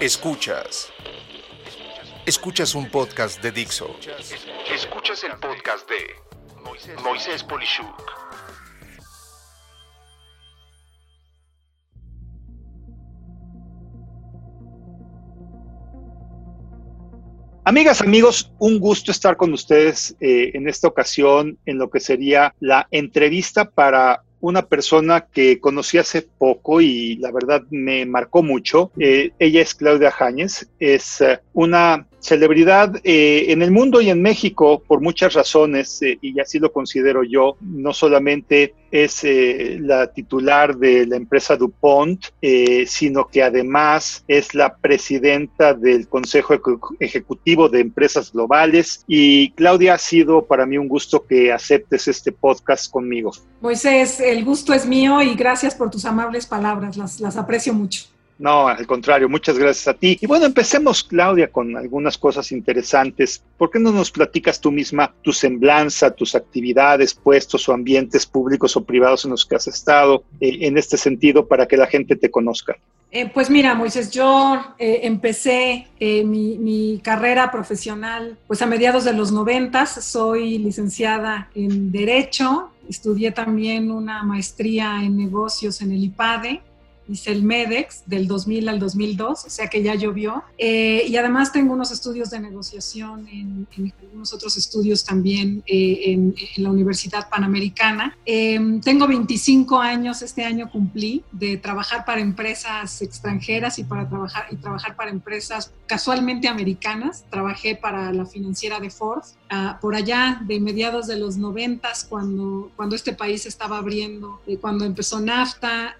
Escuchas. Escuchas un podcast de Dixo. Escuchas el podcast de Moisés Polishuk. Amigas, amigos, un gusto estar con ustedes eh, en esta ocasión en lo que sería la entrevista para una persona que conocí hace poco y la verdad me marcó mucho. Eh, ella es Claudia Jáñez, es eh, una celebridad eh, en el mundo y en México por muchas razones, y así lo considero yo, no solamente es eh, la titular de la empresa DuPont, sino que además es la presidenta del Consejo Ejecutivo de Empresas Globales. Y Claudia, ha sido para mí un gusto que aceptes este podcast conmigo. Moisés, el gusto es mío y gracias por tus amables palabras, las, las aprecio mucho. No, al contrario, muchas gracias a ti. Y bueno, empecemos, Claudia, con algunas cosas interesantes. ¿Por qué no nos platicas tú misma tu semblanza, tus actividades, puestos o ambientes públicos o privados en los que has estado eh, en este sentido para que la gente te conozca? Eh, pues mira, Moisés, yo eh, empecé mi, mi, carrera profesional pues a mediados de los noventas. Soy licenciada en Derecho, estudié también una maestría en negocios en el IPADE hice el MEDEX del 2000 al 2002, o sea que ya llovió. Eh, y además tengo unos estudios de negociación en, algunos otros estudios también eh, en, la Universidad Panamericana. Eh, tengo 25 años, este año cumplí, de trabajar para empresas extranjeras y, para trabajar, y trabajar para empresas casualmente americanas. Trabajé para la financiera de Ford, uh, por allá de mediados de los 90, cuando, cuando este país estaba abriendo, cuando empezó NAFTA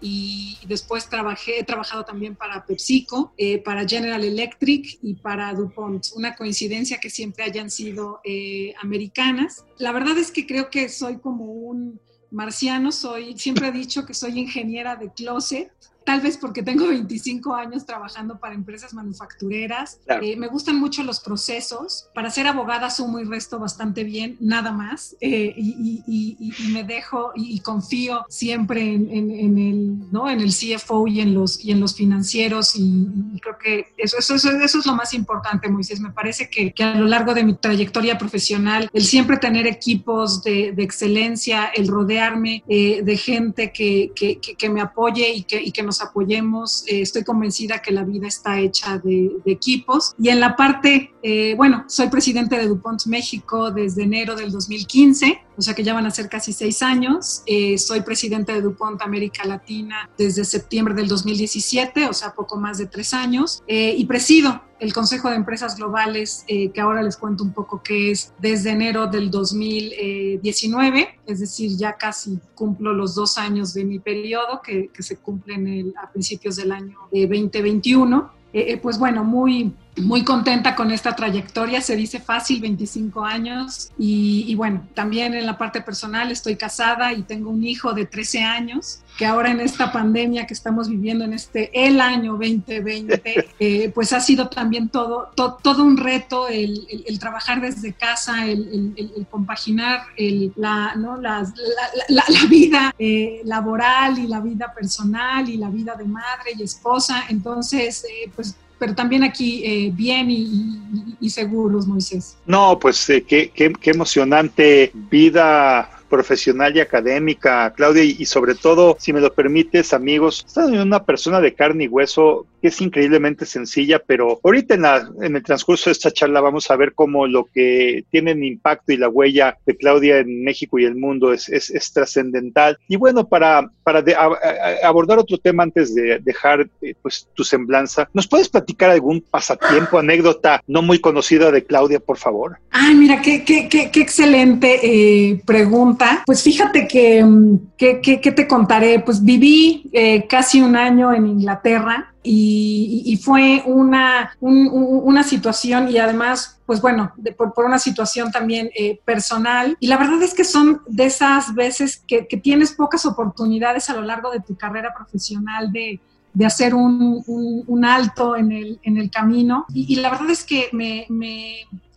y después trabajé, he trabajado también para PepsiCo, eh, para General Electric y para DuPont. Una coincidencia que siempre hayan sido eh, americanas. La verdad es que creo que soy como un marciano, soy, siempre he dicho que soy ingeniera de closet tal vez porque tengo 25 años trabajando para empresas manufactureras. Claro. Eh, me gustan mucho los procesos. Para ser abogada sumo y resto bastante bien, nada más. Eh, y, y, y, y, me dejo y, confío siempre en, en, en, el, ¿no? en el CFO y en los, y en los financieros. Y, creo que eso, eso, eso, eso, es lo más importante, Moisés. Me parece que, que, a lo largo de mi trayectoria profesional, el siempre tener equipos de, de excelencia, el rodearme eh, de gente que, que, que, me apoye y que, y que nos apoyemos. Eh, estoy convencida que la vida está hecha de, de equipos. Y en la parte, eh, bueno, soy presidente de DuPont México desde enero del 2015, o sea que ya van a ser casi seis años. Eh, soy presidente de DuPont América Latina desde septiembre del 2017, o sea, poco más de tres años. Eh, y presido el Consejo de Empresas Globales, eh, que ahora les cuento un poco qué es, desde enero del 2019, es decir, ya casi cumplo los dos años de mi periodo, que, que se cumplen el, a principios del año 2021. Eh, pues bueno, muy, muy contenta con esta trayectoria, se dice fácil, 25 años, y, y, bueno, también en la parte personal estoy casada y tengo un hijo de 13 años, que ahora en esta pandemia que estamos viviendo en este, el año 2020, eh, pues ha sido también todo, to, todo un reto el, el, el, trabajar desde casa, el, el compaginar la, ¿no? la, la, la, vida eh, laboral y la vida personal y la vida de madre y esposa, entonces, eh, pues pero también aquí eh, bien y, y, y, seguros, Moisés. No, pues eh, qué, qué, qué, emocionante vida profesional y académica, Claudia, y, sobre todo, si me lo permites, amigos, estás en una persona de carne y hueso que es increíblemente sencilla, pero ahorita en, la, en, el transcurso de esta charla vamos a ver cómo lo que tiene el impacto y la huella de Claudia en México y el mundo es, es, trascendental. Y bueno, para, para de, abordar otro tema antes de dejar eh, pues, tu semblanza, ¿nos puedes platicar algún pasatiempo, anécdota no muy conocida de Claudia, por favor? Ay, mira, qué, qué, qué, qué excelente eh, pregunta. Pues fíjate que, ¿qué te contaré? Pues viví eh, casi un año en Inglaterra y, fue una, un, una situación y además, pues bueno, por, por, una situación también eh, personal. Y la verdad es que son de esas veces que, que, tienes pocas oportunidades a lo largo de tu carrera profesional de, de hacer un, un, alto en el, en el camino. Y, la verdad es que me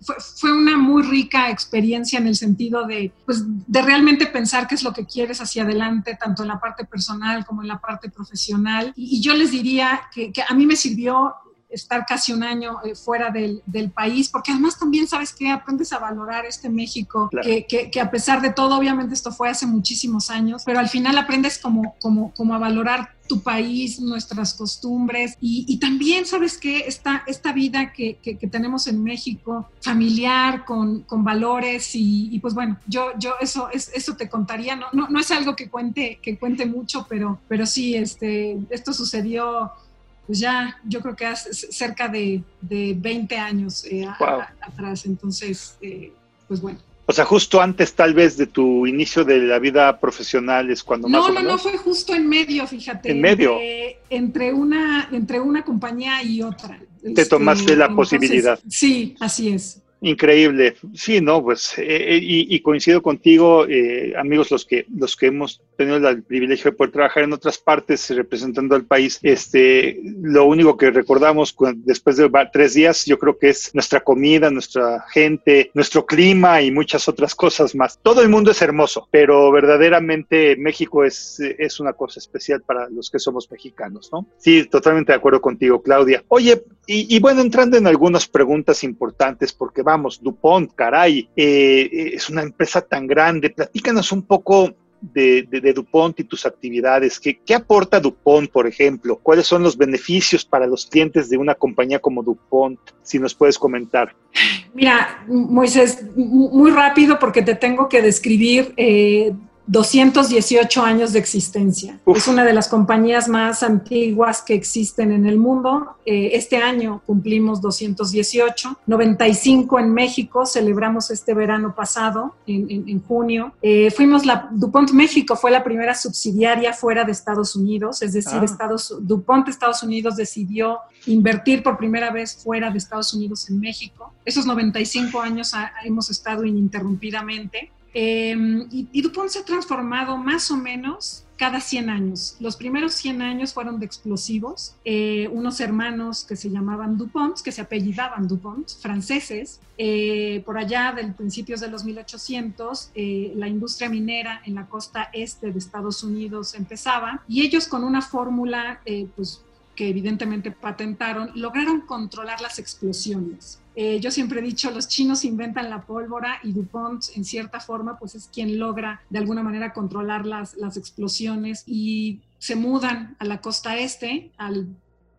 fue, fue, una muy rica experiencia en el sentido de, pues, de realmente pensar qué es lo que quieres hacia adelante, tanto en la parte personal como en la parte profesional. Y, y yo les diría que, que, a mí me sirvió estar casi un año eh, fuera del, del, país, porque además también sabes que aprendes a valorar este México, que, que, que, a pesar de todo, obviamente esto fue hace muchísimos años, pero al final aprendes como, como, como a valorar tu país, nuestras costumbres y, y también, ¿sabes que Esta, esta vida que, que, tenemos en México, familiar, con, con valores y, y, pues bueno, yo, yo eso, es, eso te contaría, no, no, no es algo que cuente, que cuente mucho, pero, pero sí, este, esto sucedió pues ya yo creo que hace cerca de, de 20 años eh, atrás. Entonces, eh, pues bueno. O sea, justo antes tal vez de tu inicio de la vida profesional es cuando no, más No, no, no, fue justo en medio, fíjate. En medio. Entre, una, entre una compañía y otra. Te este, tomaste la posibilidad. Sí, así es. Increíble, sí, no, pues, eh, eh, y, coincido contigo, eh, amigos, los que, los que hemos tenido el privilegio de poder trabajar en otras partes representando al país, este, lo único que recordamos después de tres días, yo creo que es nuestra comida, nuestra gente, nuestro clima y muchas otras cosas más. Todo el mundo es hermoso, pero verdaderamente México es, es una cosa especial para los que somos mexicanos, ¿no? Sí, totalmente de acuerdo contigo, Claudia. Oye, y, bueno, entrando en algunas preguntas importantes, porque va vamos, DuPont, caray, eh, es una empresa tan grande. Platícanos un poco de, DuPont y tus actividades. ¿Qué, ¿Qué, aporta DuPont, por ejemplo? ¿Cuáles son los beneficios para los clientes de una compañía como DuPont? Si nos puedes comentar. Mira, Moisés, muy rápido porque te tengo que describir eh, 218 años de existencia. Es una de las compañías más antiguas que existen en el mundo. Eh, este año cumplimos 218, 95 en México, celebramos este verano pasado, en, junio. Eh, fuimos la, DuPont México fue la primera subsidiaria fuera de Estados Unidos, es decir, ah. Estados, DuPont Estados Unidos decidió invertir por primera vez fuera de Estados Unidos en México. Esos 95 años hemos estado ininterrumpidamente. Em, y, DuPont se ha transformado más o menos cada 100 años. Los primeros 100 años fueron de explosivos. Eh, unos hermanos que se llamaban DuPont, que se apellidaban DuPont, franceses. Eh, por allá del principios de los 1800, eh, la industria minera en la costa este de Estados Unidos empezaba y ellos con una fórmula, pues que evidentemente patentaron, lograron controlar las explosiones. Eh, yo siempre he dicho, los chinos inventan la pólvora y DuPont, en cierta forma, pues es quien logra de alguna manera controlar las, las explosiones y se mudan a la costa este, al,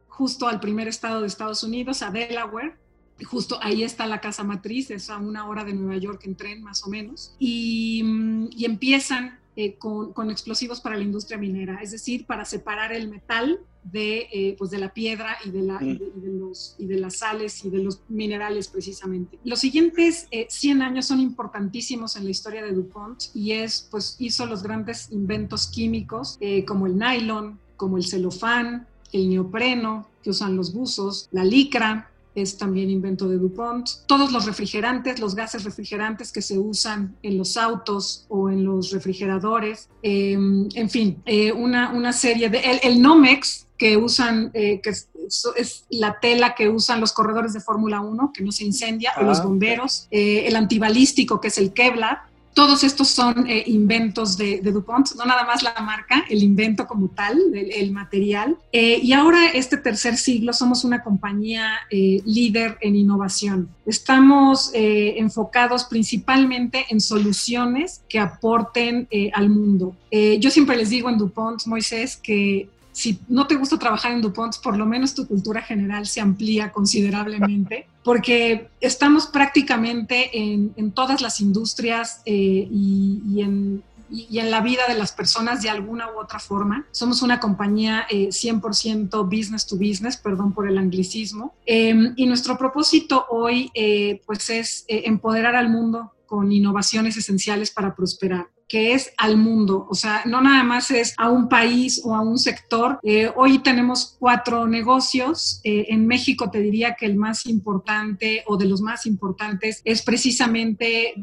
justo al primer estado de Estados Unidos, a Delaware. Justo ahí está la casa matriz, es a una hora de Nueva York en tren más o menos. Y, mm, y empiezan eh, con, con, explosivos para la industria minera, es decir, para separar el metal de, eh, pues de la piedra y de, la, y, de, los, y de las sales y de los minerales precisamente. Los siguientes 100 eh, años son importantísimos en la historia de DuPont y es, pues hizo los grandes inventos químicos como el nylon, como el celofán, el neopreno que usan los buzos, la licra, es también invento de DuPont. Todos los refrigerantes, los gases refrigerantes que se usan en los autos o en los refrigeradores, em, en fin, eh, una, una, serie de... El, Nomex que usan, eh, que es, la tela que usan los corredores de Fórmula 1, que no se incendia, o los ah, bomberos, eh, el antibalístico, que es el Kevlar, todos estos son eh, inventos de, DuPont, no nada más la marca, el invento como tal, el, material. Eh, y ahora, este tercer siglo, somos una compañía eh, líder en innovación. Estamos enfocados principalmente en soluciones que aporten al mundo. yo siempre les digo en DuPont, Moisés, que si no te gusta trabajar en DuPont, por lo menos tu cultura general se amplía considerablemente, porque estamos prácticamente en, todas las industrias eh, y, en, la vida de las personas de alguna u otra forma. Somos una compañía 100% eh, business to business, perdón por el anglicismo, em, y nuestro propósito hoy eh, pues es empoderar al mundo con innovaciones esenciales para prosperar que es al mundo, o sea, no nada más es a un país o a un sector. Eh, hoy tenemos cuatro negocios. Eh, en México te diría que el más importante o de los más importantes es precisamente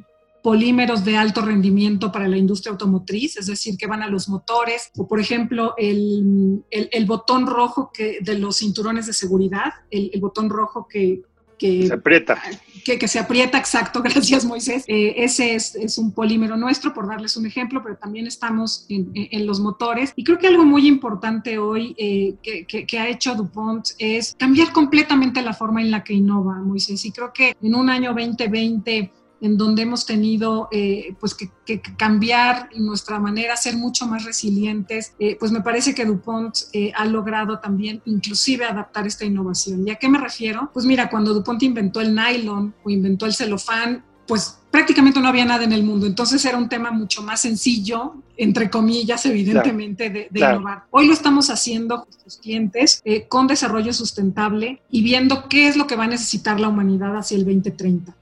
polímeros de alto rendimiento para la industria automotriz, es decir, que van a los motores, o por ejemplo el, el, botón rojo que, de los cinturones de seguridad, el, botón rojo que, que se aprieta. Que, se aprieta, exacto, gracias Moisés. Eh, ese es, es, un polímero nuestro, por darles un ejemplo, pero también estamos en, en los motores. Y creo que algo muy importante hoy eh, que, que, ha hecho DuPont es cambiar completamente la forma en la que innova, Moisés. Y creo que en un año 2020 en donde hemos tenido eh, pues que, cambiar nuestra manera, ser mucho más resilientes, eh, pues me parece que DuPont eh, ha logrado también inclusive adaptar esta innovación. ¿Y a qué me refiero? Pues mira, cuando DuPont inventó el nylon o inventó el celofán, pues prácticamente no había nada en el mundo. Entonces era un tema mucho más sencillo, entre comillas, evidentemente, de, innovar. Hoy lo estamos haciendo con nuestros clientes con desarrollo sustentable y viendo qué es lo que va a necesitar la humanidad hacia el 2030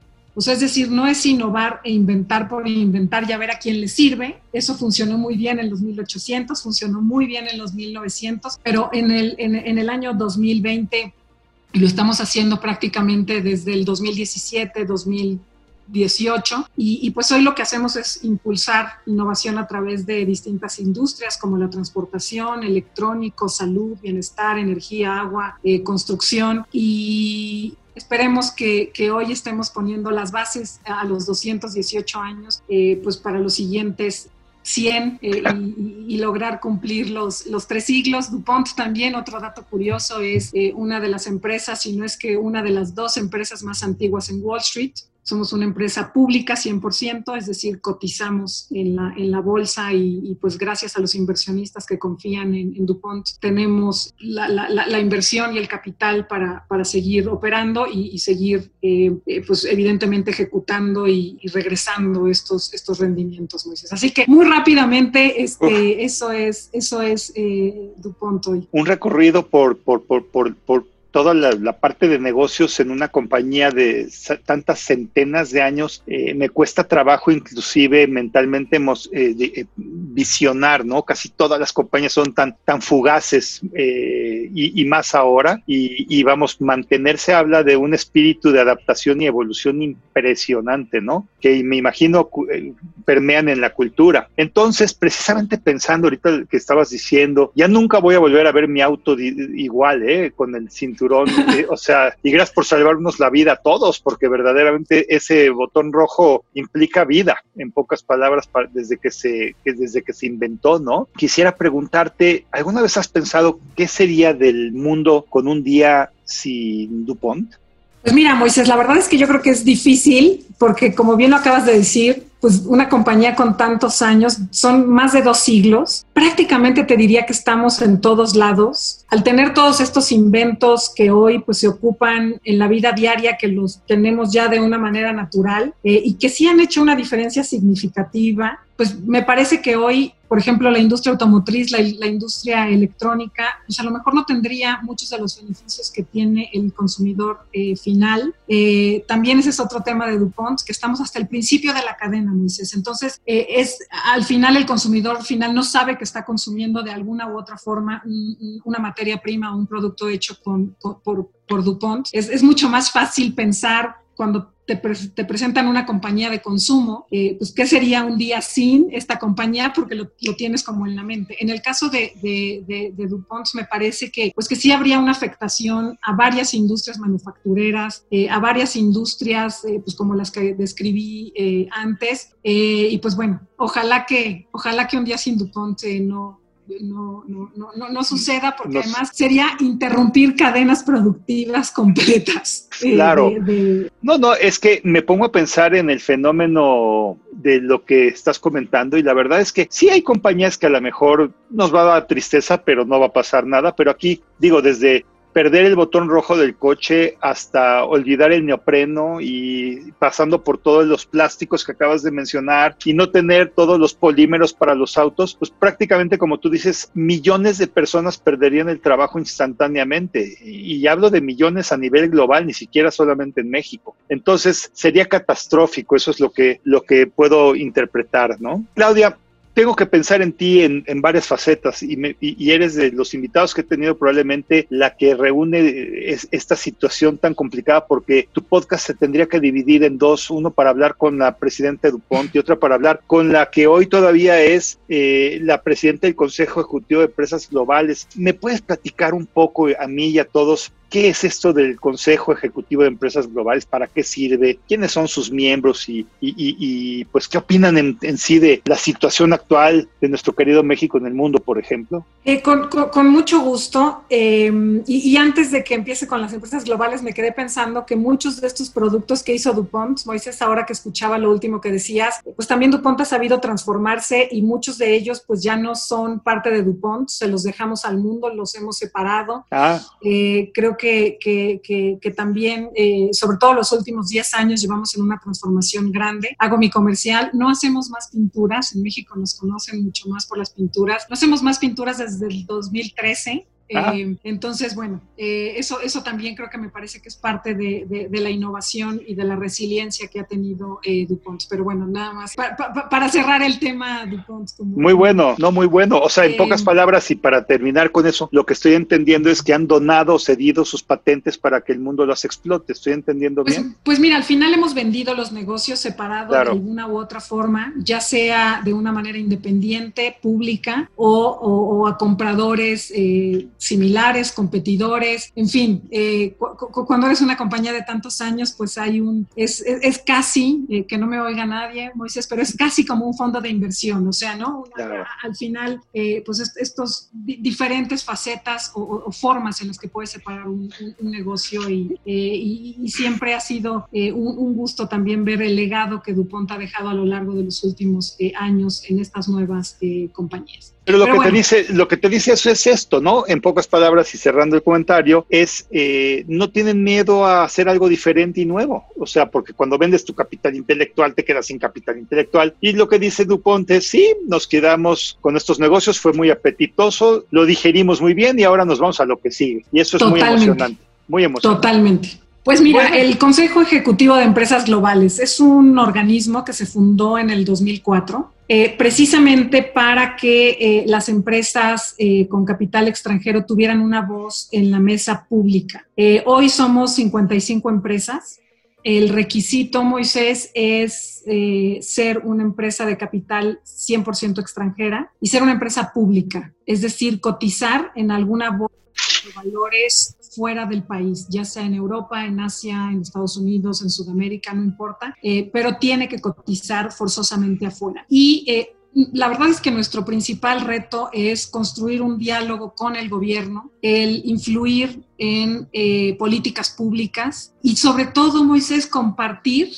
es decir, no es innovar e inventar por inventar y a ver a quién le sirve. Eso funcionó muy bien en los 1800, funcionó muy bien en los 1900, pero en el, en, el año 2020 y lo estamos haciendo prácticamente desde el 2017, 2018. Y, y, pues hoy lo que hacemos es impulsar innovación a través de distintas industrias como la transportación, electrónico, salud, bienestar, energía, agua, eh, construcción. Y, Esperemos que, hoy estemos poniendo las bases a los 218 años, eh, pues para los siguientes 100 eh, y, lograr cumplir los, los tres siglos. DuPont también, otro dato curioso, es eh, una de las empresas, si no es que una de las dos empresas más antiguas en Wall Street. Somos una empresa pública 100%, es decir, cotizamos en la, en la bolsa y, pues gracias a los inversionistas que confían en, DuPont tenemos la, la, inversión y el capital para, para seguir operando y, seguir eh, eh, pues evidentemente ejecutando y, regresando estos, estos rendimientos, Moisés. Así que muy rápidamente este, eso es, eso es eh, DuPont hoy. Un recorrido por, por, por, por, por toda la, parte de negocios en una compañía de tantas centenas de años, eh, me cuesta trabajo inclusive mentalmente eh, eh, visionar, ¿no? Casi todas las compañías son tan, tan fugaces y, más ahora. Y, y, vamos, mantenerse habla de un espíritu de adaptación y evolución impresionante, ¿no? Que me imagino permean en la cultura. Entonces, precisamente pensando ahorita que estabas diciendo, ya nunca voy a volver a ver mi auto igual, ¿eh? Con el cinturón eh, o sea, y gracias por salvarnos la vida a todos, porque verdaderamente ese botón rojo implica vida, en pocas palabras, desde que se, desde que se inventó, ¿no? Quisiera preguntarte, ¿alguna vez has pensado qué sería del mundo con un día sin DuPont? Pues mira, Moisés, la verdad es que yo creo que es difícil, porque como bien lo acabas de decir, pues una compañía con tantos años, son más de dos siglos, prácticamente te diría que estamos en todos lados. Al tener todos estos inventos que hoy pues se ocupan en la vida diaria, que los tenemos ya de una manera natural eh, y que sí han hecho una diferencia significativa, pues me parece que hoy, por ejemplo, la industria automotriz, la, industria electrónica, pues a lo mejor no tendría muchos de los beneficios que tiene el consumidor eh, final. Eh, también ese es otro tema de DuPont, que estamos hasta el principio de la cadena, Moisés. Entonces, es, al final el consumidor final no sabe que está consumiendo de alguna u otra forma una materia prima o un producto hecho por, por, DuPont. Es, es mucho más fácil pensar cuando te, presentan una compañía de consumo, eh, pues ¿qué sería un día sin esta compañía? Porque lo, tienes como en la mente. En el caso de, de, DuPont me parece que, pues que sí habría una afectación a varias industrias manufactureras, eh, a varias industrias, eh, pues como las que describí antes. y pues bueno, ojalá que, ojalá que un día sin DuPont no, no, no, no, no, suceda porque además sería interrumpir cadenas productivas completas. Eh, claro. No, no, es que me pongo a pensar en el fenómeno de lo que estás comentando y la verdad es que sí hay compañías que a lo mejor nos va a dar tristeza, pero no va a pasar nada, pero aquí digo, desde perder el botón rojo del coche hasta olvidar el neopreno y pasando por todos los plásticos que acabas de mencionar y no tener todos los polímeros para los autos, pues prácticamente como tú dices, millones de personas perderían el trabajo instantáneamente. Y, hablo de millones a nivel global, ni siquiera solamente en México. Entonces sería catastrófico, eso es lo que, lo que puedo interpretar, ¿no? Claudia, tengo que pensar en ti en, varias facetas y, y, eres de los invitados que he tenido probablemente la que reúne esta situación tan complicada porque tu podcast se tendría que dividir en dos, uno para hablar con la presidenta de Dupont y otra para hablar con la que hoy todavía es eh, la presidenta del Consejo Ejecutivo de Empresas Globales. ¿Me puedes platicar un poco a mí y a todos ¿Qué es esto del Consejo Ejecutivo de Empresas Globales? ¿Para qué sirve? ¿Quiénes son sus miembros? Y, y, pues, ¿qué opinan en, sí de la situación actual de nuestro querido México en el mundo, por ejemplo? Eh, con, con, mucho gusto. Em, y, antes de que empiece con las empresas globales, me quedé pensando que muchos de estos productos que hizo DuPont, Moisés, ahora que escuchaba lo último que decías, pues también DuPont ha sabido transformarse y muchos de ellos pues ya no son parte de DuPont, se los dejamos al mundo, los hemos separado. Ah. Eh, creo que, también, eh, sobre todo los últimos 10 años, llevamos en una transformación grande. Hago mi comercial, no hacemos más pinturas, en México nos conocen mucho más por las pinturas, no hacemos más pinturas desde el 2013. Ah. Eh, entonces, bueno, eh, eso, eso también creo que me parece que es parte de, la innovación y de la resiliencia que ha tenido eh, DuPont. Pero bueno, nada más para cerrar el tema DuPont. muy bueno, no muy bueno. O sea, en pocas palabras y para terminar con eso, lo que estoy entendiendo es que han donado, cedido sus patentes para que el mundo las explote. ¿Estoy entendiendo pues, bien? Pues mira, al final hemos vendido los negocios separados de alguna u otra forma, ya sea de una manera independiente, pública o, a compradores similares, competidores, en fin, eh, cuando eres una compañía de tantos años, pues hay un, es, es, casi, eh, que no me oiga nadie, Moisés, pero es casi como un fondo de inversión, o sea, ¿no? Al final, eh, pues estos diferentes facetas o, formas en las que puedes separar un, negocio y, y, siempre ha sido un, gusto también ver el legado que DuPont ha dejado a lo largo de los últimos años en estas nuevas compañías. Pero lo que te dice, lo que te dice eso es esto, ¿no? En pocas palabras y cerrando el comentario, es eh, no tienen miedo a hacer algo diferente y nuevo. O sea, porque cuando vendes tu capital intelectual te quedas sin capital intelectual. Y lo que dice Dupont es, sí, nos quedamos con estos negocios, fue muy apetitoso, lo digerimos muy bien y ahora nos vamos a lo que sigue. Y eso es muy emocionante. Muy emocionante. Totalmente. Pues mira, el Consejo Ejecutivo de Empresas Globales es un organismo que se fundó en el 2004 eh, precisamente para que eh, las empresas eh, con capital extranjero tuvieran una voz en la mesa pública. hoy somos 55 empresas. El requisito, Moisés, es ser una empresa de capital 100% extranjera y ser una empresa pública, es decir, cotizar en alguna bolsa de valores fuera del país, ya sea en Europa, en Asia, en Estados Unidos, en Sudamérica, no importa, eh, pero tiene que cotizar forzosamente afuera. Y eh, la verdad es que nuestro principal reto es construir un diálogo con el gobierno, el influir en eh, políticas públicas y sobre todo, Moisés, compartir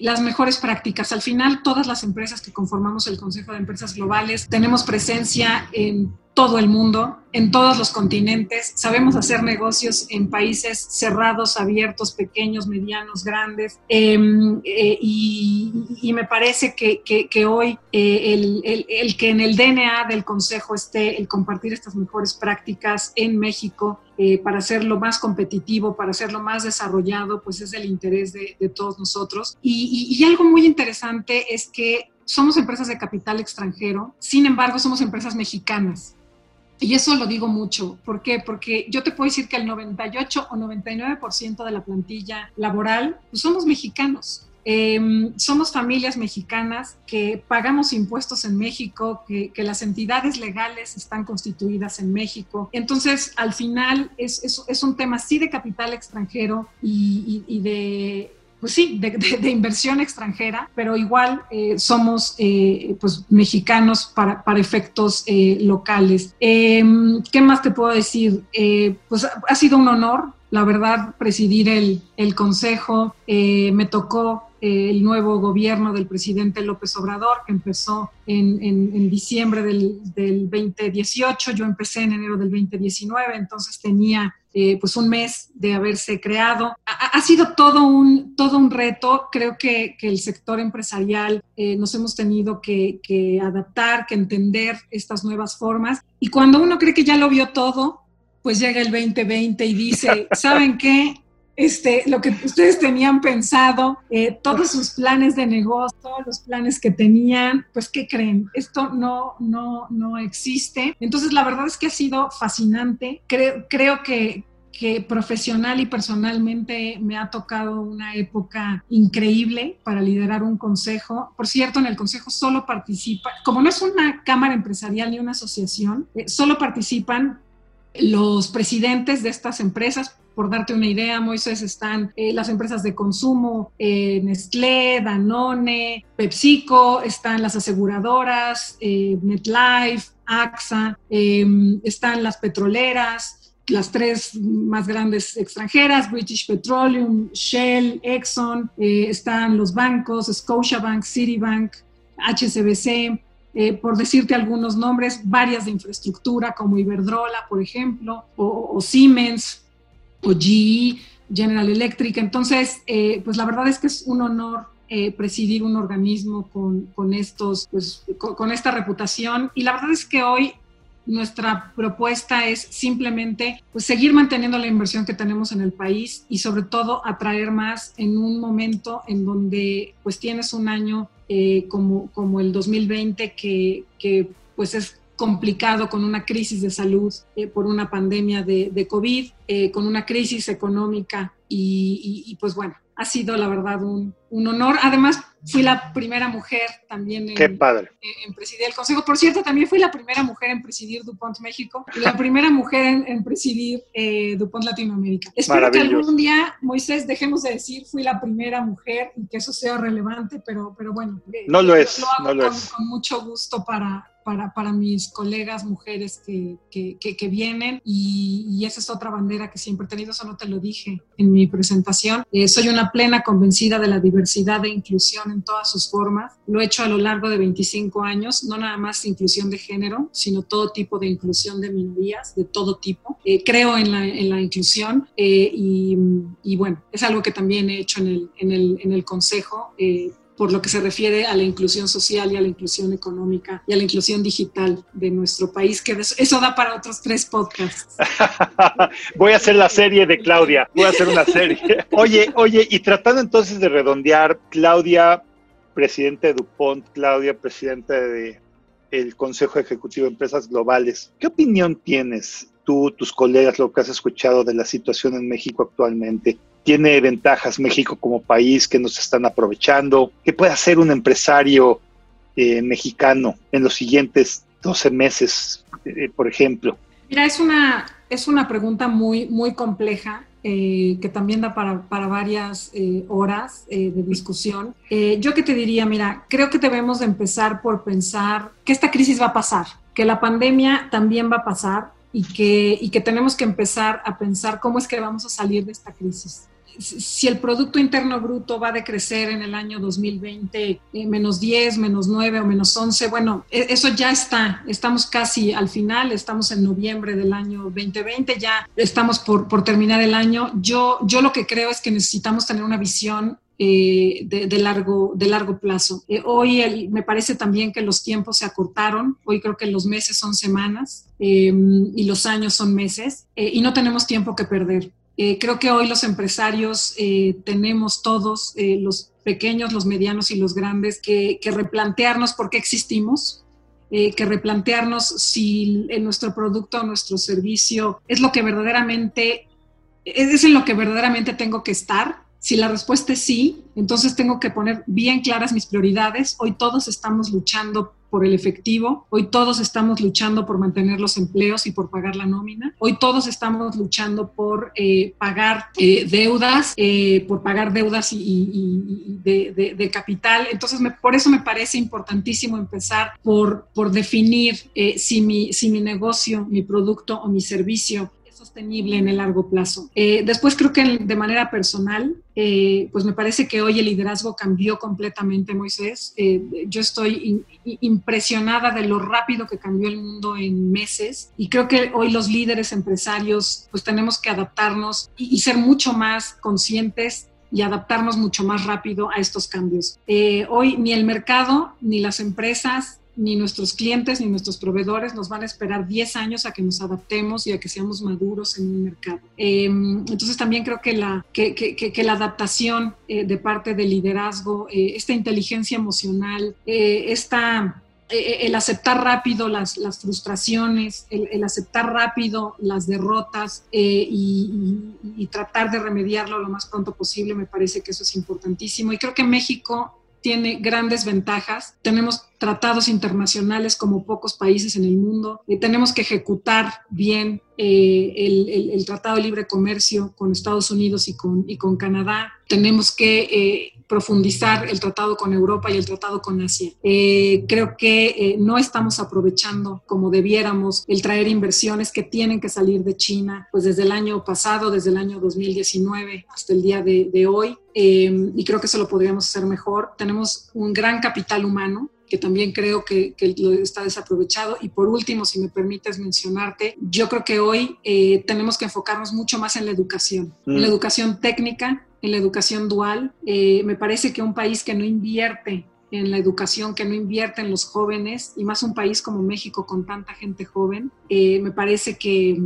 las mejores prácticas. Al final, todas las empresas que conformamos el Consejo de Empresas Globales tenemos presencia en todo el mundo, en todos los continentes. Sabemos hacer negocios en países cerrados, abiertos, pequeños, medianos, grandes. Em, eh, y, me parece que, hoy eh, el, que en el DNA del Consejo esté el compartir estas mejores prácticas en México eh, para hacerlo más competitivo, para hacerlo más desarrollado, pues es el interés de, todos nosotros. y algo muy interesante es que somos empresas de capital extranjero, sin embargo somos empresas mexicanas. Y eso lo digo mucho. ¿Por qué? Porque yo te puedo decir que el 98 o 99% de la plantilla laboral pues somos mexicanos. Em, somos familias mexicanas que pagamos impuestos en México, que, las entidades legales están constituidas en México. Entonces, al final es, es, un tema sí de capital extranjero y de pues sí, de, inversión extranjera, pero igual eh, somos eh, pues mexicanos para, para efectos eh, locales. Em, ¿Qué más te puedo decir? pues ha sido un honor, la verdad, presidir el, el consejo. me tocó el nuevo gobierno del presidente López Obrador, que empezó en, en, diciembre del, del, 2018, yo empecé en enero del 2019, entonces tenía eh, pues un mes de haberse creado. Ha, sido todo un, todo un reto, creo que, que el sector empresarial eh, nos hemos tenido que, que adaptar, que entender estas nuevas formas, y cuando uno cree que ya lo vio todo, pues llega el 2020 y dice, ¿saben qué? Este, lo que ustedes tenían pensado, eh, todos sus planes de negocio, los planes que tenían, pues ¿qué creen? Esto no, no, no existe. Entonces la verdad es que ha sido fascinante. Creo, creo que, que profesional y personalmente me ha tocado una época increíble para liderar un consejo. Por cierto, en el consejo solo participa, como no es una cámara empresarial ni una asociación, eh, solo participan los presidentes de estas empresas. Por darte una idea, Moisés, están eh, las empresas de consumo, eh, Nestlé, Danone, PepsiCo, están las aseguradoras, MetLife, AXA, están las petroleras, las tres más grandes extranjeras, British Petroleum, Shell, Exxon, eh, están los bancos, Scotiabank, Citibank, HSBC, eh, por decirte algunos nombres, varias de infraestructura como Iberdrola, por ejemplo, o, Siemens, o GE, General Electric. Entonces, eh, pues la verdad es que es un honor presidir un organismo con, con estos, pues, con, con, esta reputación. Y la verdad es que hoy nuestra propuesta es simplemente pues, seguir manteniendo la inversión que tenemos en el país y sobre todo atraer más en un momento en donde pues tienes un año eh, como, como el 2020 que, que pues es complicado con una crisis de salud eh, por una pandemia de, de COVID, eh, con una crisis económica y, pues bueno, ha sido la verdad un, un, honor. Además, fui la primera mujer también en, padre. en, presidir el Consejo. Por cierto, también fui la primera mujer en presidir DuPont México y la primera mujer en, presidir eh, DuPont Latinoamérica. Espero que algún día, Moisés, dejemos de decir fui la primera mujer y que eso sea relevante, pero, pero bueno. Eh, no lo es, no lo con, es. Con mucho gusto para, para, para, mis colegas mujeres que, que, que, vienen y, y, esa es otra bandera que siempre he tenido, eso no te lo dije en mi presentación. Eh, soy una plena convencida de la diversidad e inclusión en todas sus formas. Lo he hecho a lo largo de 25 años, no nada más inclusión de género, sino todo tipo de inclusión de minorías, de todo tipo. Eh, creo en la, en la inclusión eh, y, y, bueno, es algo que también he hecho en el, en el, en el Consejo eh, por lo que se refiere a la inclusión social y a la inclusión económica y a la inclusión digital de nuestro país, que eso da para otros tres podcasts. Voy a hacer la serie de Claudia, voy a hacer una serie. Oye, oye, y tratando entonces de redondear, Claudia, presidente de DuPont, Claudia, presidente de el Consejo Ejecutivo de Empresas Globales, ¿qué opinión tienes tú, tus colegas, lo que has escuchado de la situación en México actualmente? Tiene ventajas México como país que nos están aprovechando, ¿Qué puede hacer un empresario eh, mexicano en los siguientes 12 meses, eh, por ejemplo. Mira, es una, es una pregunta muy, muy compleja. Eh, que también da para, para varias horas de discusión. yo que te diría, mira, creo que debemos de empezar por pensar que esta crisis va a pasar, que la pandemia también va a pasar y que, y que tenemos que empezar a pensar cómo es que vamos a salir de esta crisis si el Producto Interno Bruto va a decrecer en el año 2020 eh, menos 10, menos 9 o menos 11, bueno, e, eso ya está, estamos casi al final, estamos en noviembre del año 2020, ya estamos por, terminar el año. Yo, yo lo que creo es que necesitamos tener una visión eh, de, largo, de largo plazo. Eh, hoy me parece también que los tiempos se acortaron, hoy creo que los meses son semanas y los años son meses y no tenemos tiempo que perder. Eh, creo que hoy los empresarios eh, tenemos todos, eh, los pequeños, los medianos y los grandes, que, replantearnos por qué existimos, que replantearnos si en nuestro producto o nuestro servicio es lo que verdaderamente, es en lo que verdaderamente tengo que estar. Si la respuesta es sí, entonces tengo que poner bien claras mis prioridades. Hoy todos estamos luchando por el efectivo. Hoy todos estamos luchando por mantener los empleos y por pagar la nómina. Hoy todos estamos luchando por eh, pagar eh, deudas, eh, por pagar deudas y, de, capital. Entonces, por eso me parece importantísimo empezar por, por definir si, mi, si mi negocio, mi producto o mi servicio sostenible en el largo plazo. Eh, después creo que de manera personal, eh, pues me parece que hoy el liderazgo cambió completamente, Moisés. Eh, yo estoy impresionada de lo rápido que cambió el mundo en meses y creo que hoy los líderes empresarios pues tenemos que adaptarnos y, y ser mucho más conscientes y adaptarnos mucho más rápido a estos cambios. hoy ni el mercado, ni las empresas, ni nuestros clientes, ni nuestros proveedores nos van a esperar 10 años a que nos adaptemos y a que seamos maduros en un mercado. Em, entonces también creo que la, que, que, la adaptación eh, de parte del liderazgo, eh, esta inteligencia emocional, esta el aceptar rápido las, las frustraciones, el, aceptar rápido las derrotas y, y, tratar de remediarlo lo más pronto posible, me parece que eso es importantísimo. Y creo que México tiene grandes ventajas. Tenemos tratados internacionales como pocos países en el mundo. y tenemos que ejecutar bien eh, el, Tratado de Libre Comercio con Estados Unidos y con, y con Canadá. Tenemos que eh, profundizar el tratado con Europa y el tratado con Asia. Eh, creo que no estamos aprovechando como debiéramos el traer inversiones que tienen que salir de China, pues desde el año pasado, desde el año 2019 hasta el día de, de hoy. y creo que eso lo podríamos hacer mejor. Tenemos un gran capital humano que también creo que, está desaprovechado. Y por último, si me permites mencionarte, yo creo que hoy eh, tenemos que enfocarnos mucho más en la educación, en la mm. educación técnica, en la educación dual. Eh, me parece que un país que no invierte en la educación, que no invierte en los jóvenes, y más un país como México con tanta gente joven, eh, me parece que,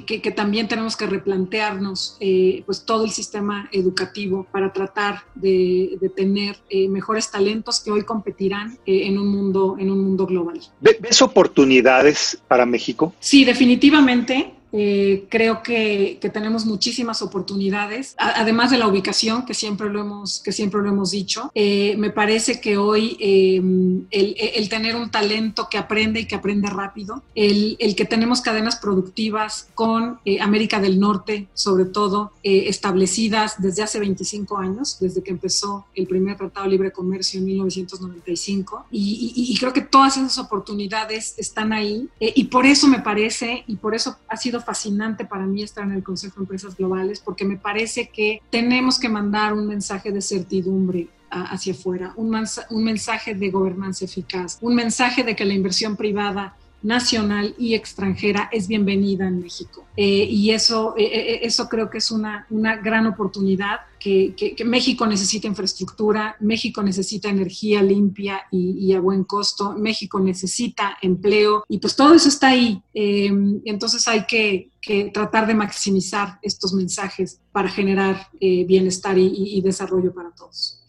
que, también tenemos que replantearnos eh, pues todo el sistema educativo para tratar de, tener eh, mejores talentos que hoy competirán en, un mundo, en un mundo global. ¿Ves oportunidades para México? Sí, definitivamente. Eh, creo que, tenemos muchísimas oportunidades, además de la ubicación, que siempre lo hemos, que siempre lo hemos dicho. Eh, me parece que hoy em, el, tener un talento que aprende y que aprende rápido, el, que tenemos cadenas productivas con eh, América del Norte, sobre todo, establecidas desde hace 25 años, desde que empezó el primer Tratado de Libre Comercio en 1995. Y, y creo que todas esas oportunidades están ahí. y por eso me parece, y por eso ha sido fascinante para mí estar en el Consejo de Empresas Globales porque me parece que tenemos que mandar un mensaje de certidumbre hacia afuera, un, un mensaje de gobernanza eficaz, un mensaje de que la inversión privada nacional y extranjera es bienvenida en México. Eh, y eso, eh, eh, eso creo que es una, una gran oportunidad, que, que, México necesita infraestructura, México necesita energía limpia y, a buen costo, México necesita empleo y pues todo eso está ahí. entonces hay que, que, tratar de maximizar estos mensajes para generar bienestar y desarrollo para todos.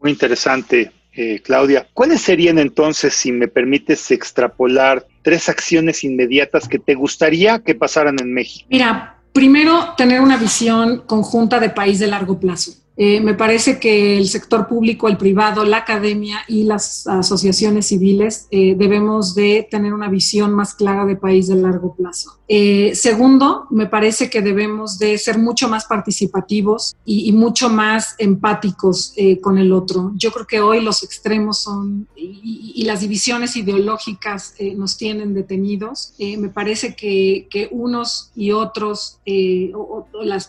Muy interesante. Claudia, ¿cuáles serían entonces, si me permites extrapolar tres acciones inmediatas que te gustaría que pasaran en México? Mira, primero, tener una visión conjunta de país de largo plazo. Eh, me parece que el sector público, el privado, la academia y las asociaciones civiles eh, debemos de tener una visión más clara de país de largo plazo. Eh, segundo, me parece que debemos de ser mucho más participativos y, mucho más empáticos con el otro. Yo creo que hoy los extremos son y, las divisiones ideológicas nos tienen detenidos. me parece que, unos y otros,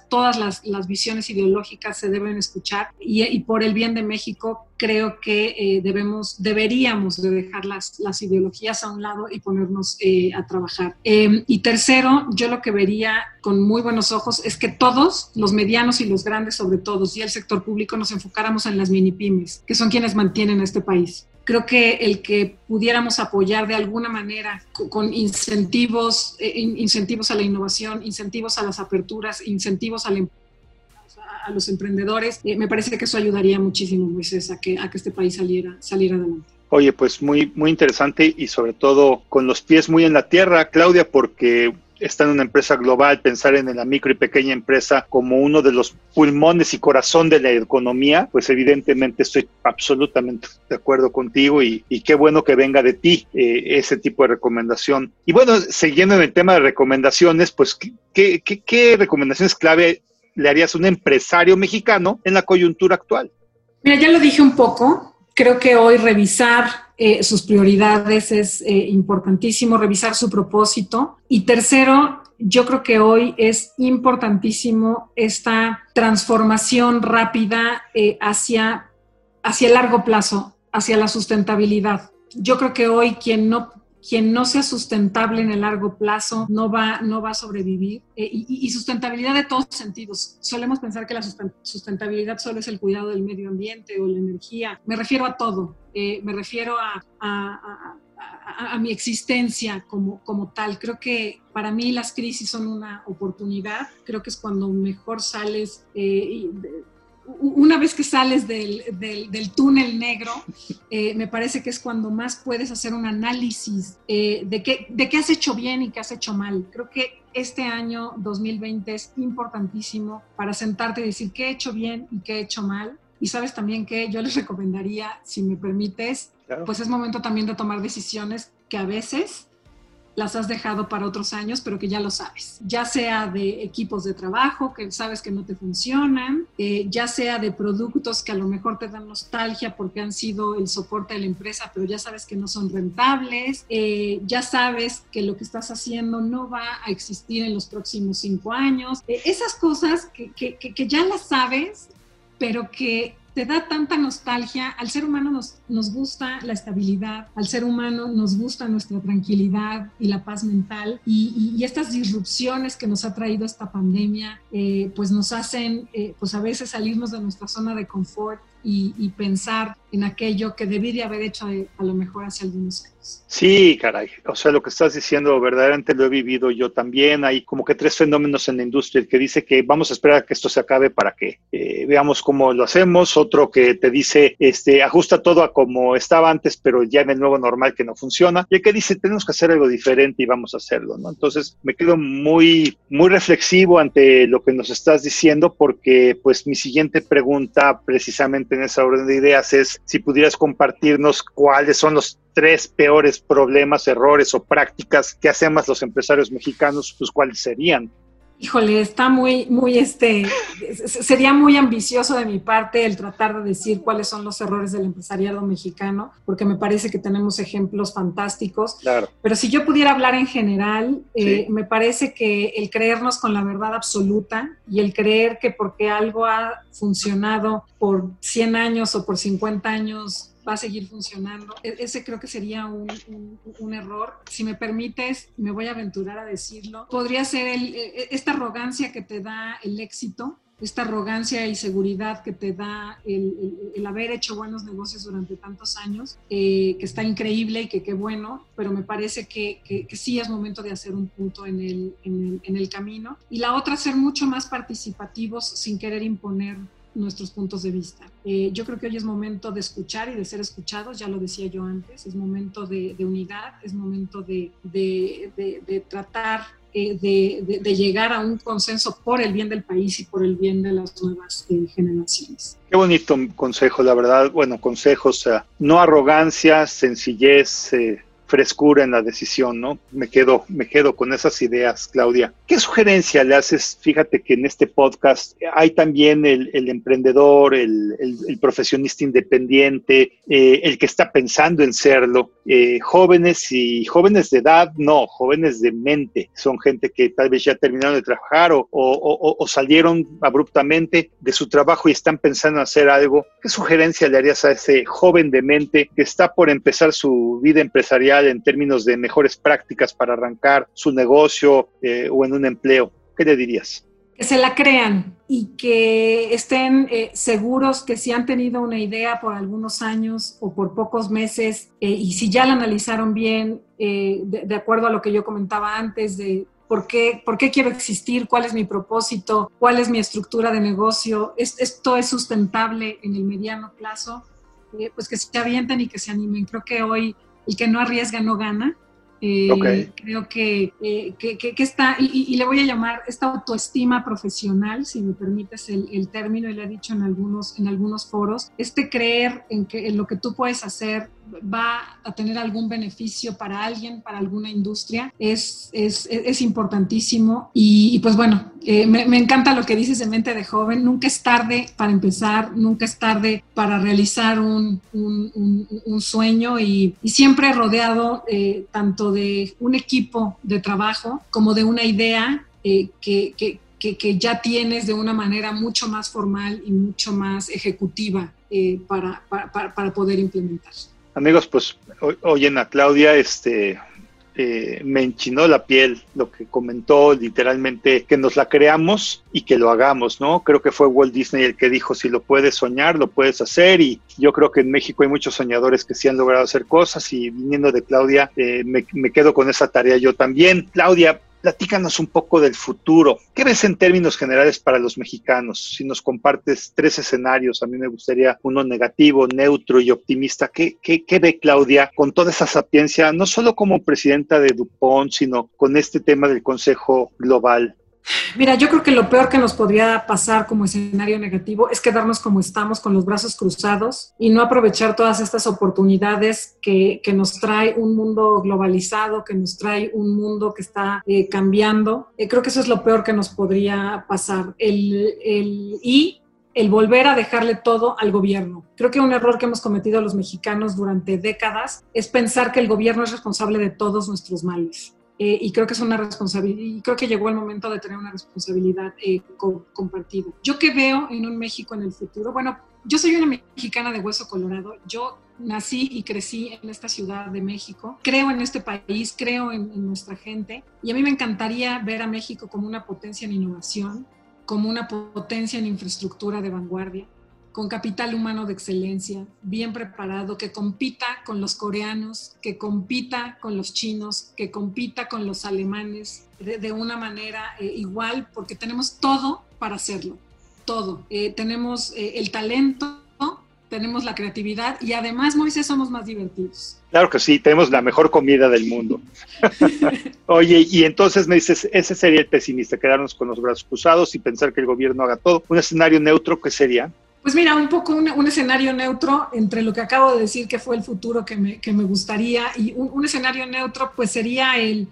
todas las visiones ideológicas se deben escuchar y, por el bien de México creo que eh, debemos, deberíamos de dejar las, las, ideologías a un lado y ponernos eh, a trabajar. Em, y tercero, yo lo que vería con muy buenos ojos es que todos, los medianos y los grandes sobre todo, y el sector público, nos enfocáramos en las mini pymes, que son quienes mantienen este país creo que el que pudiéramos apoyar de alguna manera con, incentivos, eh, incentivos a la innovación, incentivos a las aperturas, incentivos al empleo a los emprendedores. Eh, me parece que eso ayudaría muchísimo, Moisés, a que, a que este país saliera, saliera adelante. Oye, pues muy, muy interesante y sobre todo con los pies muy en la tierra, Claudia, porque está en una empresa global, pensar en la micro y pequeña empresa como uno de los pulmones y corazón de la economía, pues evidentemente estoy absolutamente de acuerdo contigo y, qué bueno que venga de ti eh, ese tipo de recomendación. Y bueno, siguiendo en el tema de recomendaciones, pues, ¿qué, qué, qué recomendaciones clave le harías un empresario mexicano en la coyuntura actual? Mira, ya lo dije un poco. Creo que hoy revisar eh, sus prioridades es eh, importantísimo, revisar su propósito. Y tercero, yo creo que hoy es importantísimo esta transformación rápida eh, hacia, hacia largo plazo, hacia la sustentabilidad. Yo creo que hoy quien no quien no sea sustentable en el largo plazo no va, no va a sobrevivir. Eh, y, sustentabilidad de todos sentidos. Solemos pensar que la sustentabilidad solo es el cuidado del medio ambiente o la energía. Me refiero a todo. Eh, me refiero a, a, mi existencia como, como tal. Creo que para mí las crisis son una oportunidad, creo que es cuando mejor sales. Eh, una vez que sales del, del, túnel negro, eh, me parece que es cuando más puedes hacer un análisis eh, de, qué, de qué has hecho bien y qué has hecho mal. Creo que este año 2020 es importantísimo para sentarte y decir qué he hecho bien y qué he hecho mal. Y sabes también que yo les recomendaría, si me permites, pues es momento también de tomar decisiones que a veces las has dejado para otros años, pero que ya lo sabes. Ya sea de equipos de trabajo que sabes que no te funcionan, eh, ya sea de productos que a lo mejor te dan nostalgia porque han sido el soporte de la empresa, pero ya sabes que no son rentables, eh, ya sabes que lo que estás haciendo no va a existir en los próximos cinco años. Eh, esas cosas que, que, que ya las sabes, pero que te da tanta nostalgia. Al ser humano nos, nos gusta la estabilidad, al ser humano nos gusta nuestra tranquilidad y la paz mental. Y, estas disrupciones que nos ha traído esta pandemia, eh, pues nos hacen, eh, pues a veces salirnos de nuestra zona de confort y, pensar en aquello que debí de haber hecho a lo mejor hace algunos años. Sí, caray. O sea, lo que estás diciendo verdaderamente lo he vivido yo también. Hay como que tres fenómenos en la industria. El que dice que vamos a esperar a que esto se acabe para que eh, veamos cómo lo hacemos. Otro que te dice, este, ajusta todo a como estaba antes, pero ya en el nuevo normal que no funciona. Y el que dice, tenemos que hacer algo diferente y vamos a hacerlo. Entonces me quedo muy, muy reflexivo ante lo que nos estás diciendo porque pues mi siguiente pregunta precisamente en esa orden de ideas es si pudieras compartirnos cuáles son los tres peores problemas, errores o prácticas que hacemos los empresarios mexicanos, pues cuáles serían. Híjole, está muy, muy, este, sería muy ambicioso de mi parte el tratar de decir cuáles son los errores del empresariado mexicano, porque me parece que tenemos ejemplos fantásticos. Claro. Pero si yo pudiera hablar en general, eh, me parece que el creernos con la verdad absoluta y el creer que porque algo ha funcionado por 100 años o por 50 años va a seguir funcionando. E-, ese creo que sería un, error. Si me permites, me voy a aventurar a decirlo. Podría ser e-, e-, esta arrogancia que te da el éxito, esta arrogancia y seguridad que te da el, haber hecho buenos negocios durante tantos años, eh, que está increíble y que qué bueno, pero me parece que, sí es momento de hacer un punto en el, en el camino. Y la otra, ser mucho más participativos sin querer imponer nuestros puntos de vista. Eh, yo creo que hoy es momento de escuchar y de ser escuchados, ya lo decía yo antes, es momento de, unidad, es momento de, de, tratar eh, de, llegar a un consenso por el bien del país y por el bien de las nuevas eh, generaciones. Qué bonito consejo, la verdad. Bueno, consejos, no arrogancia, sencillez, frescura en la decisión, ¿no? Me quedo, me quedo con esas ideas, Claudia. ¿Qué sugerencia le haces? Fíjate que en este podcast hay también el, emprendedor, el, profesionista independiente, eh, el que está pensando en serlo. Eh, jóvenes y jóvenes de edad, no, jóvenes de mente. Son gente que tal vez ya terminaron de trabajar o, o salieron abruptamente de su trabajo y están pensando en hacer algo. ¿Qué sugerencia le harías a ese joven de mente que está por empezar su vida empresarial? En términos de mejores prácticas para arrancar su negocio eh, o en un empleo? ¿Qué le dirías? Que se la crean y que estén eh, seguros que si han tenido una idea por algunos años o por pocos meses eh, y si ya la analizaron bien, de, acuerdo a lo que yo comentaba antes, de por qué, por qué quiero existir, cuál es mi propósito, cuál es mi estructura de negocio, esto es sustentable en el mediano plazo, pues que se avienten y que se animen. Creo que hoy el que no arriesga no gana. Eh, creo que, eh, que, está, y, le voy a llamar esta autoestima profesional, si me permites el, el, término, y le he dicho en algunos, en algunos foros, este creer en, que, en lo que tú puedes hacer va a tener algún beneficio para alguien, para alguna industria, es, es, es importantísimo. Y, pues bueno, eh, me, encanta lo que dices de mente de joven. Nunca es tarde para empezar, nunca es tarde para realizar un, un, sueño y, siempre rodeado eh, tanto de un equipo de trabajo como de una idea eh, que, que que, que, ya tienes de una manera mucho más formal y mucho más ejecutiva para, para, para, poder implementar. Amigos, pues oyen a Claudia, este, eh, me enchinó la piel lo que comentó, literalmente que nos la creamos y que lo hagamos, ¿no? Creo que fue Walt Disney el que dijo, si lo puedes soñar, lo puedes hacer y yo creo que en México hay muchos soñadores que sí han logrado hacer cosas y viniendo de Claudia, eh, me, me quedo con esa tarea yo también. Claudia, platícanos un poco del futuro. ¿Qué ves en términos generales para los mexicanos? Si nos compartes tres escenarios, a mí me gustaría uno negativo, neutro y optimista. ¿Qué, qué, qué ve Claudia con toda esa sapiencia, no solo como presidenta de Dupont, sino con este tema del Consejo Global? Mira, yo creo que lo peor que nos podría pasar como escenario negativo es quedarnos como estamos, con los brazos cruzados y no aprovechar todas estas oportunidades que, que nos trae un mundo globalizado, que nos trae un mundo que está eh, cambiando. Eh, creo que eso es lo peor que nos podría pasar. Y el volver a dejarle todo al gobierno. Creo que un error que hemos cometido los mexicanos durante décadas es pensar que el gobierno es responsable de todos nuestros males. Eh, y creo que es una responsabilidad, y creo que llegó el momento de tener una responsabilidad eh, co compartida. Yo que veo en un México en el futuro, bueno, yo soy una mexicana de hueso colorado, yo nací y crecí en esta ciudad de México, creo en este país, creo en, en nuestra gente, y a mí me encantaría ver a México como una potencia en innovación, como una potencia en infraestructura de vanguardia, con capital humano de excelencia, bien preparado, que compita con los coreanos, que compita con los chinos, que compita con los alemanes de, de una manera eh, igual, porque tenemos todo para hacerlo, todo. Eh, tenemos eh, el talento, tenemos la creatividad y además, Moisés, somos más divertidos. Claro que sí, tenemos la mejor comida del mundo. Oye, y entonces me dices, ese sería el pesimista, quedarnos con los brazos cruzados y pensar que el gobierno haga todo. Un escenario neutro, ¿qué sería? Pues mira, un poco un, escenario neutro entre lo que acabo de decir que fue el futuro que me, que me gustaría y un, un, escenario neutro pues sería el,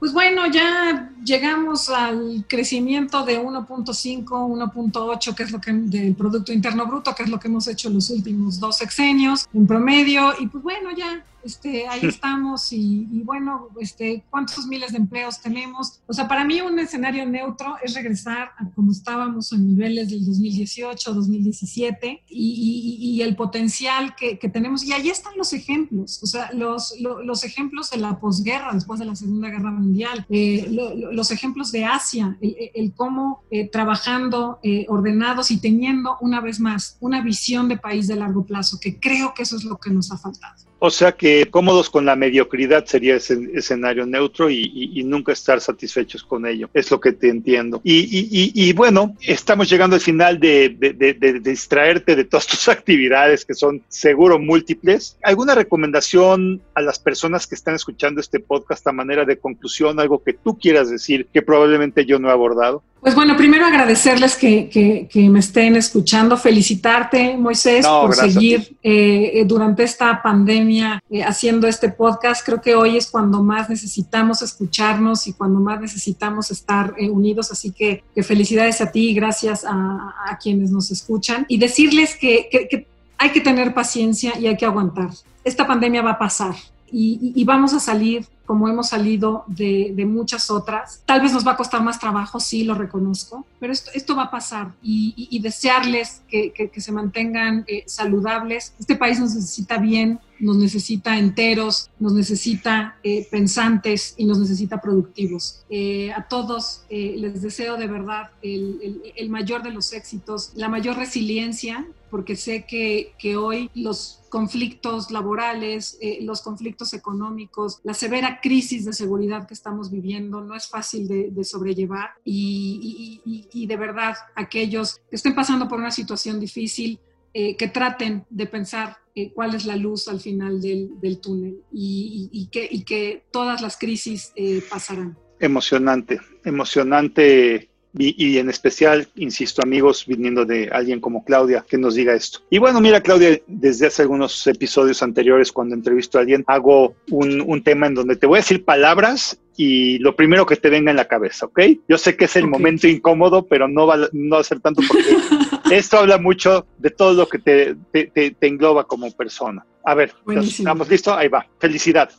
pues bueno, ya llegamos al crecimiento de 1.5, 1.8, que es lo que del Producto Interno Bruto, que es lo que hemos hecho los últimos dos sexenios en promedio y pues bueno, ya este, ahí estamos y, y, bueno, este, ¿cuántos miles de empleos tenemos? O sea, para mí un escenario neutro es regresar a como estábamos en niveles del 2018, 2017 y, y, y el potencial que, que, tenemos. Y ahí están los ejemplos, o sea, los, los, los ejemplos de la posguerra, después de la Segunda Guerra Mundial, eh, lo, los ejemplos de Asia, el, el cómo eh, trabajando eh, ordenados y teniendo una vez más una visión de país de largo plazo, que creo que eso es lo que nos ha faltado. O sea que cómodos con la mediocridad sería ese escenario neutro y, nunca estar satisfechos con ello. Es lo que te entiendo. Y, y bueno, estamos llegando al final de, de, distraerte de todas tus actividades que son seguro múltiples. ¿Alguna recomendación a las personas que están escuchando este podcast a manera de conclusión? Algo que tú quieras decir que probablemente yo no he abordado. Pues bueno, primero agradecerles que, que, que me estén escuchando, felicitarte, Moisés, no, por seguir eh, durante esta pandemia eh, haciendo este podcast. Creo que hoy es cuando más necesitamos escucharnos y cuando más necesitamos estar eh, unidos. Así que, que, felicidades a ti y gracias a, a, quienes nos escuchan. Y decirles que, que hay que tener paciencia y hay que aguantar. Esta pandemia va a pasar. Y, y, vamos a salir como hemos salido de, de, muchas otras. Tal vez nos va a costar más trabajo, sí, lo reconozco, pero esto, esto va a pasar y, y, y desearles que, que, que, se mantengan eh, saludables. Este país nos necesita bien, nos necesita enteros, nos necesita eh, pensantes y nos necesita productivos. Eh, a todos eh, les deseo de verdad el, mayor de los éxitos, la mayor resiliencia, porque sé que, que hoy los conflictos laborales, los conflictos económicos, la severa crisis de seguridad que estamos viviendo no es fácil de, sobrellevar y, y, de verdad aquellos que estén pasando por una situación difícil, eh, que traten de pensar eh, cuál es la luz al final del, del túnel y, y, que, y, que, todas las crisis eh, pasarán. Emocionante, emocionante y, y, en especial, insisto, amigos, viniendo de alguien como Claudia, que nos diga esto. Y bueno, mira, Claudia, desde hace algunos episodios anteriores, cuando entrevisto a alguien, hago un, un tema en donde te voy a decir palabras y lo primero que te venga en la cabeza, ¿ok? Yo sé que es el okay. momento incómodo, pero no va, no va a ser tanto porque esto habla mucho de todo lo que te, te, te, te engloba como persona. A ver, ¿estamos listos? Ahí va. Felicidad.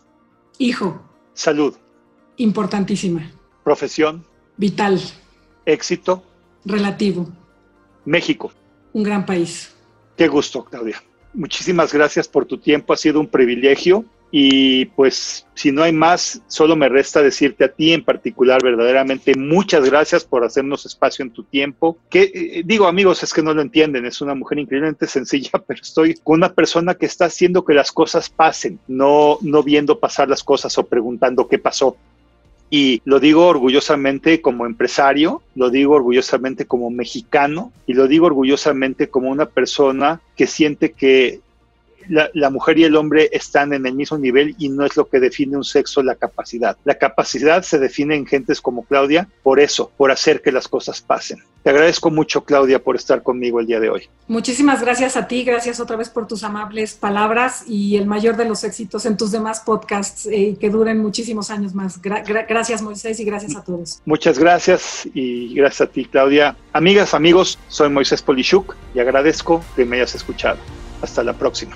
Hijo. Salud. Importantísima. Profesión. Vital. Éxito. Relativo. México. Un gran país. Qué gusto, Claudia. Muchísimas gracias por tu tiempo. Ha sido un privilegio Y pues si no hay más, solo me resta decirte a ti en particular verdaderamente muchas gracias por hacernos espacio en tu tiempo. Que eh, digo amigos, es que no lo entienden, es una mujer increíblemente sencilla, pero estoy con una persona que está haciendo que las cosas pasen, no, no viendo pasar las cosas o preguntando qué pasó. Y lo digo orgullosamente como empresario, lo digo orgullosamente como mexicano y lo digo orgullosamente como una persona que siente que la, mujer y el hombre están en el mismo nivel y no es lo que define un sexo la capacidad. La capacidad se define en gentes como Claudia por eso, por hacer que las cosas pasen. Te agradezco mucho, Claudia, por estar conmigo el día de hoy. Muchísimas gracias a ti, gracias otra vez por tus amables palabras y el mayor de los éxitos en tus demás podcasts y eh, que duren muchísimos años más. gracias, Moisés, y gracias a todos. Muchas gracias y gracias a ti, Claudia. Amigas, amigos, soy Moisés Polishuk y agradezco que me hayas escuchado. Hasta la próxima.